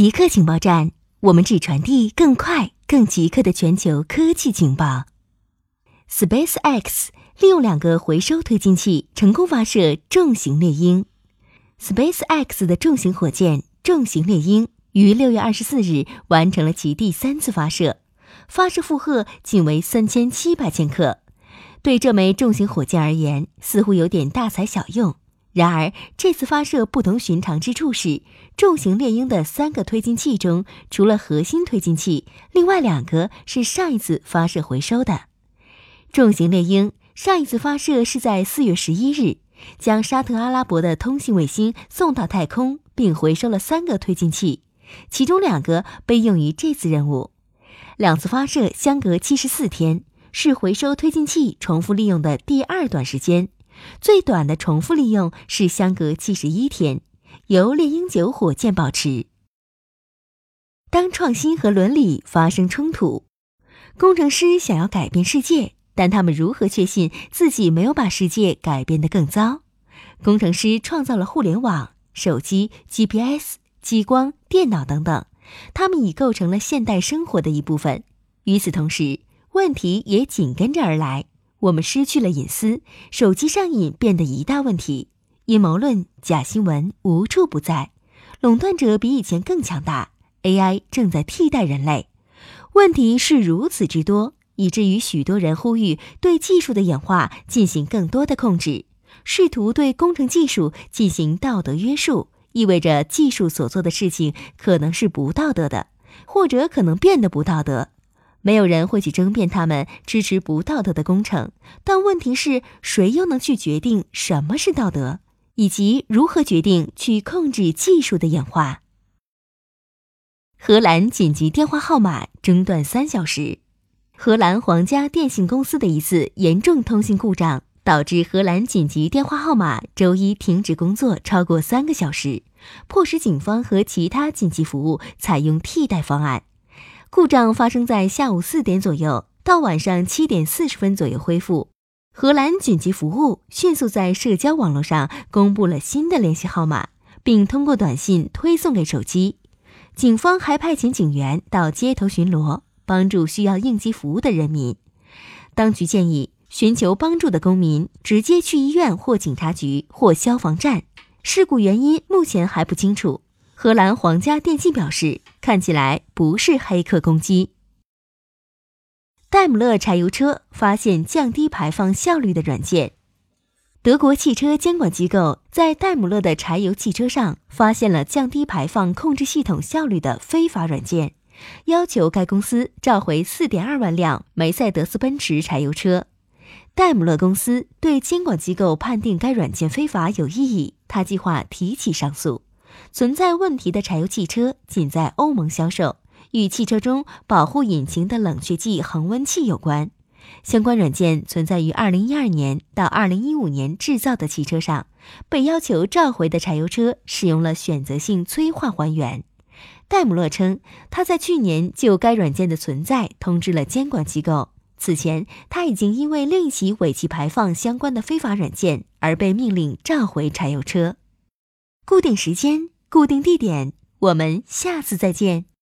极客情报站，我们只传递更快、更极客的全球科技情报。SpaceX 利用两个回收推进器成功发射重型猎鹰。SpaceX 的重型火箭重型猎鹰于六月二十四日完成了其第三次发射，发射负荷仅为三千七百千克。对这枚重型火箭而言，似乎有点大材小用。然而，这次发射不同寻常之处是，重型猎鹰的三个推进器中，除了核心推进器，另外两个是上一次发射回收的。重型猎鹰上一次发射是在四月十一日，将沙特阿拉伯的通信卫星送到太空，并回收了三个推进器，其中两个被用于这次任务。两次发射相隔七十四天，是回收推进器重复利用的第二段时间。最短的重复利用是相隔七十一天，由猎鹰九火箭保持。当创新和伦理发生冲突，工程师想要改变世界，但他们如何确信自己没有把世界改变得更糟？工程师创造了互联网、手机、GPS、激光、电脑等等，他们已构成了现代生活的一部分。与此同时，问题也紧跟着而来。我们失去了隐私，手机上瘾变得一大问题，阴谋论、假新闻无处不在，垄断者比以前更强大，AI 正在替代人类。问题是如此之多，以至于许多人呼吁对技术的演化进行更多的控制，试图对工程技术进行道德约束，意味着技术所做的事情可能是不道德的，或者可能变得不道德。没有人会去争辩他们支持不道德的工程，但问题是谁又能去决定什么是道德，以及如何决定去控制技术的演化？荷兰紧急电话号码中断三小时，荷兰皇家电信公司的一次严重通信故障导致荷兰紧急电话号码周一停止工作超过三个小时，迫使警方和其他紧急服务采用替代方案。故障发生在下午四点左右，到晚上七点四十分左右恢复。荷兰紧急服务迅速在社交网络上公布了新的联系号码，并通过短信推送给手机。警方还派遣警员到街头巡逻，帮助需要应急服务的人民。当局建议寻求帮助的公民直接去医院或警察局或消防站。事故原因目前还不清楚。荷兰皇家电信表示，看起来不是黑客攻击。戴姆勒柴油车发现降低排放效率的软件。德国汽车监管机构在戴姆勒的柴油汽车上发现了降低排放控制系统效率的非法软件，要求该公司召回4.2万辆梅赛德斯奔驰柴油车。戴姆勒公司对监管机构判定该软件非法有异议，他计划提起上诉。存在问题的柴油汽车仅在欧盟销售，与汽车中保护引擎的冷却剂恒温器有关。相关软件存在于2012年到2015年制造的汽车上，被要求召回的柴油车使用了选择性催化还原。戴姆勒称，他在去年就该软件的存在通知了监管机构。此前，他已经因为另一起尾气排放相关的非法软件而被命令召回柴油车。固定时间，固定地点，我们下次再见。